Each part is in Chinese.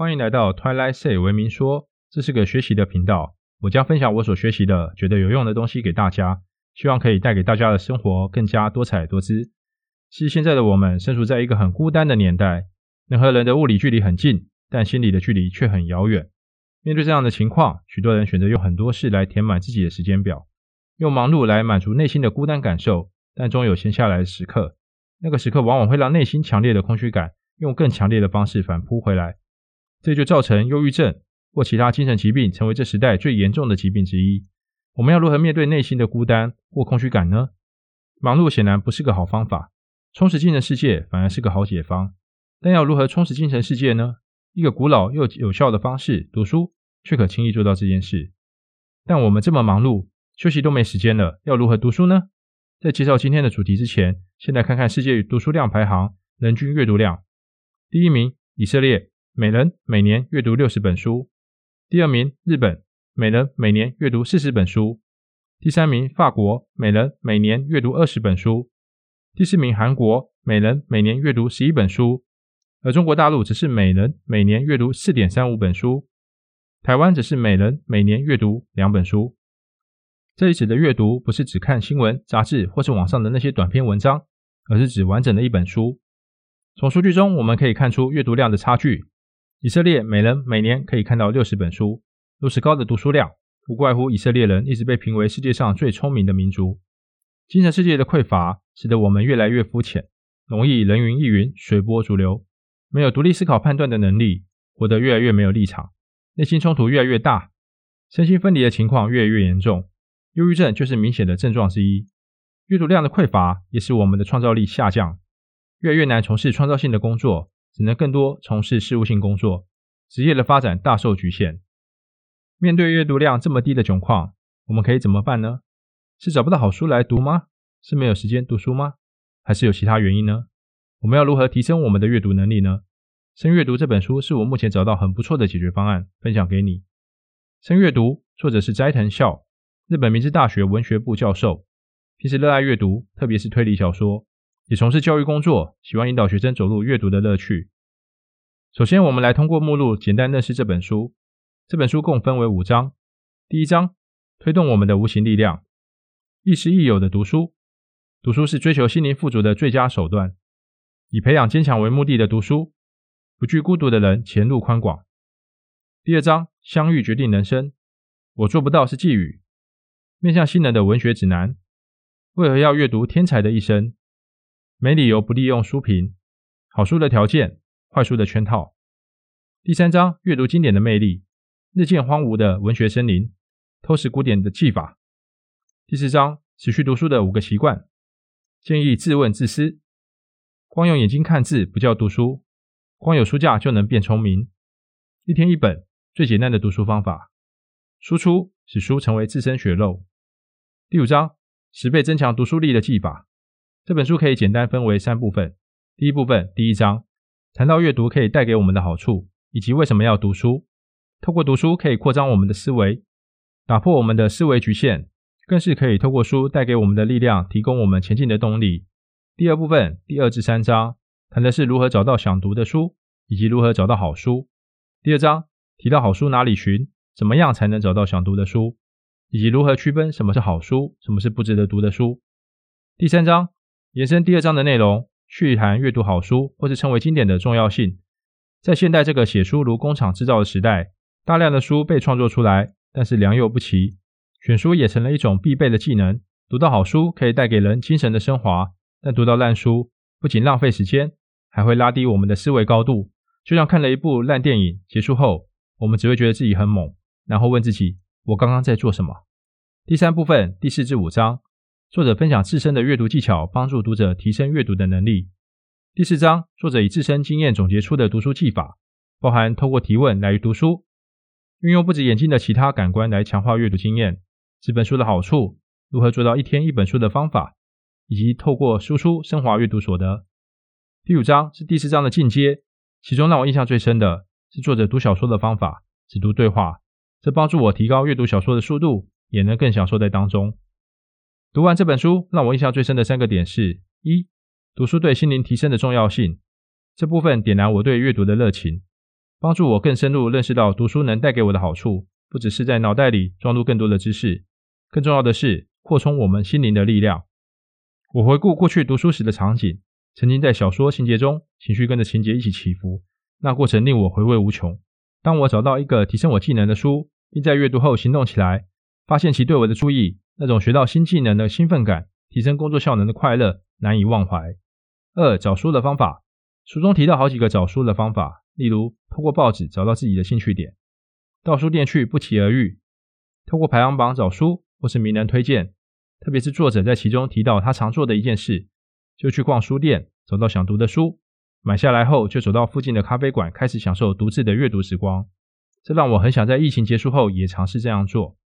欢迎来到 Twilight Say 文明说，这是个学习的频道，我将分享我所学习的、觉得有用的东西给大家，希望可以带给大家的生活更加多彩多姿。其实现在的我们身处在一个很孤单的年代，人和人的物理距离很近，但心理的距离却很遥远。面对这样的情况，许多人选择用很多事来填满自己的时间表，用忙碌来满足内心的孤单感受，但终有闲下来的时刻。那个时刻往往会让内心强烈的空虚感用更强烈的方式反扑回来，这就造成忧郁症或其他精神疾病成为这时代最严重的疾病之一。我们要如何面对内心的孤单或空虚感呢？忙碌显然不是个好方法，充实精神世界反而是个好解方。但要如何充实精神世界呢？一个古老又有效的方式——读书，却可轻易做到这件事。但我们这么忙碌，休息都没时间了，要如何读书呢？在介绍今天的主题之前，先来看看世界读书量排行，人均阅读量。第一名，以色列，每人每年阅读六十本书。第二名，日本，每人每年阅读四十本书。第三名，法国，每人每年阅读二十本书。第四名，韩国，每人每年阅读十一本书。而中国大陆则是每人每年阅读四点三五本书。台湾则是每人每年阅读两本书。这里指的阅读不是只看新闻、杂志或是网上的那些短篇文章，而是指完整的一本书。从数据中我们可以看出阅读量的差距。以色列每人每年可以看到六十本书，如此高的读书量，不怪乎以色列人一直被评为世界上最聪明的民族。精神世界的匮乏使得我们越来越肤浅，容易人云亦云、随波逐流，没有独立思考判断的能力，活得越来越没有立场，内心冲突越来越大，身心分离的情况越来越严重。忧郁症就是明显的症状之一。阅读量的匮乏也使我们的创造力下降，越来越难从事创造性的工作，只能更多从事事务性工作，职业的发展大受局限。面对阅读量这么低的窘况，我们可以怎么办呢？是找不到好书来读吗？是没有时间读书吗？还是有其他原因呢？我们要如何提升我们的阅读能力呢？深阅读这本书是我目前找到很不错的解决方案，分享给你。深阅读作者是斋藤孝。日本明治大学文学部教授，平时热爱阅读，特别是推理小说，也从事教育工作，喜欢引导学生走入阅读的乐趣。首先，我们来通过目录简单认识这本书。这本书共分为五章。第一章，推动我们的无形力量，亦师亦友的读书。读书是追求心灵富足的最佳手段。以培养坚强为目的的读书，不惧孤独的人前路宽广。第二章，相遇决定人生。我做不到是寄语。面向新人的文学指南：为何要阅读《天才的一生》？没理由不利用书评。好书的条件：坏书的圈套。第三章：阅读经典的魅力。日渐荒芜的文学森林，偷食古典的技法。第四章：持续读书的五个习惯。建议自问自思：光用眼睛看字不叫读书，光有书架就能变聪明。一天一本，最简单的读书方法。输出使书成为自身血肉。第五章，十倍增强读书力的技法。这本书可以简单分为三部分。第一部分，第一章，谈到阅读可以带给我们的好处，以及为什么要读书。透过读书可以扩张我们的思维，打破我们的思维局限，更是可以透过书带给我们的力量，提供我们前进的动力。第二部分，第二至三章，谈的是如何找到想读的书，以及如何找到好书。第二章提到好书哪里寻，怎么样才能找到想读的书。以及如何区分什么是好书，什么是不值得读的书。第三章延伸第二章的内容，去谈阅读好书或是称为经典的重要性。在现代这个写书如工厂制造的时代，大量的书被创作出来，但是良莠不齐，选书也成了一种必备的技能。读到好书可以带给人精神的升华，但读到烂书不仅浪费时间，还会拉低我们的思维高度。就像看了一部烂电影，结束后我们只会觉得自己很猛，然后问自己。我刚刚在做什么？第三部分第四至五章，作者分享自身的阅读技巧，帮助读者提升阅读的能力。第四章，作者以自身经验总结出的读书技法，包含透过提问来读书，运用不止眼睛的其他感官来强化阅读经验，这本书的好处，如何做到一天一本书的方法，以及透过输出升华阅读所得。第五章是第四章的进阶，其中让我印象最深的是作者读小说的方法，只读对话。这帮助我提高阅读小说的速度，也能更享受在当中。读完这本书，让我印象最深的三个点是：一、读书对心灵提升的重要性，这部分点燃我对阅读的热情。帮助我更深入认识到读书能带给我的好处，不只是在脑袋里装入更多的知识，更重要的是扩充我们心灵的力量。我回顾过去读书时的场景，曾经在小说情节中，情绪跟着情节一起起伏，那过程令我回味无穷。当我找到一个提升我技能的书，并在阅读后行动起来，发现其对我的注意，那种学到新技能的兴奋感，提升工作效能的快乐，难以忘怀。二、找书的方法，书中提到好几个找书的方法，例如透过报纸找到自己的兴趣点，到书店去不期而遇，透过排行榜找书，或是名人推荐，特别是作者在其中提到他常做的一件事，就去逛书店，找到想读的书。买下来后，就走到附近的咖啡馆，开始享受独自的阅读时光。这让我很想在疫情结束后也尝试这样做。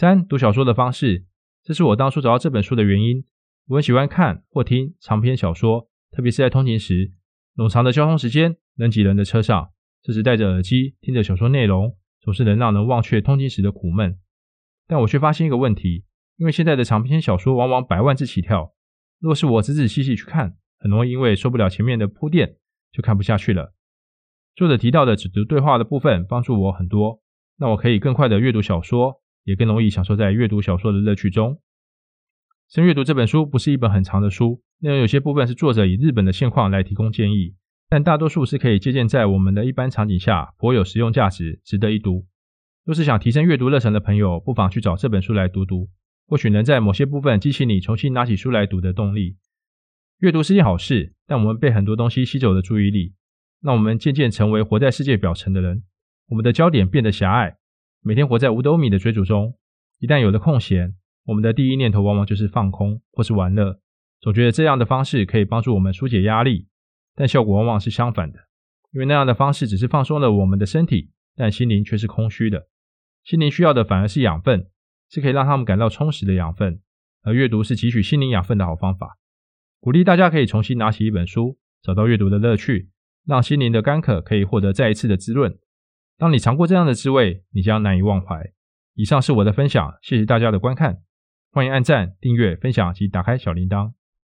三、读小说的方式，这是我当初找到这本书的原因。我很喜欢看或听长篇小说，特别是在通勤时，冗长的交通时间，人挤人的车上，这时戴着耳机听着小说内容，总是能让人忘却通勤时的苦闷。但我却发现一个问题，因为现在的长篇小说往往百万字起跳，若是我仔仔细细去看，很容易因为受不了前面的铺垫，就看不下去了。作者提到的只读对话的部分帮助我很多，那我可以更快的阅读小说，也更容易享受在阅读小说的乐趣中。深阅读这本书不是一本很长的书，内容有些部分是作者以日本的现况来提供建议，但大多数是可以借鉴在我们的一般场景下，颇有实用价值，值得一读。若是想提升阅读热忱的朋友，不妨去找这本书来读读，或许能在某些部分激起你重新拿起书来读的动力。阅读是件好事，但我们被很多东西吸走了注意力，让我们渐渐成为活在世界表层的人。我们的焦点变得狭隘，每天活在五斗米的追逐中。一旦有了空闲，我们的第一念头往往就是放空或是玩乐，总觉得这样的方式可以帮助我们纾解压力，但效果往往是相反的，因为那样的方式只是放松了我们的身体，但心灵却是空虚的。心灵需要的反而是养分，是可以让他们感到充实的养分，而阅读是汲取心灵养分的好方法。鼓励大家可以重新拿起一本书，找到阅读的乐趣，让心灵的干渴可以获得再一次的滋润。当你尝过这样的滋味，你将难以忘怀。以上是我的分享，谢谢大家的观看，欢迎按赞、订阅、分享及打开小铃铛。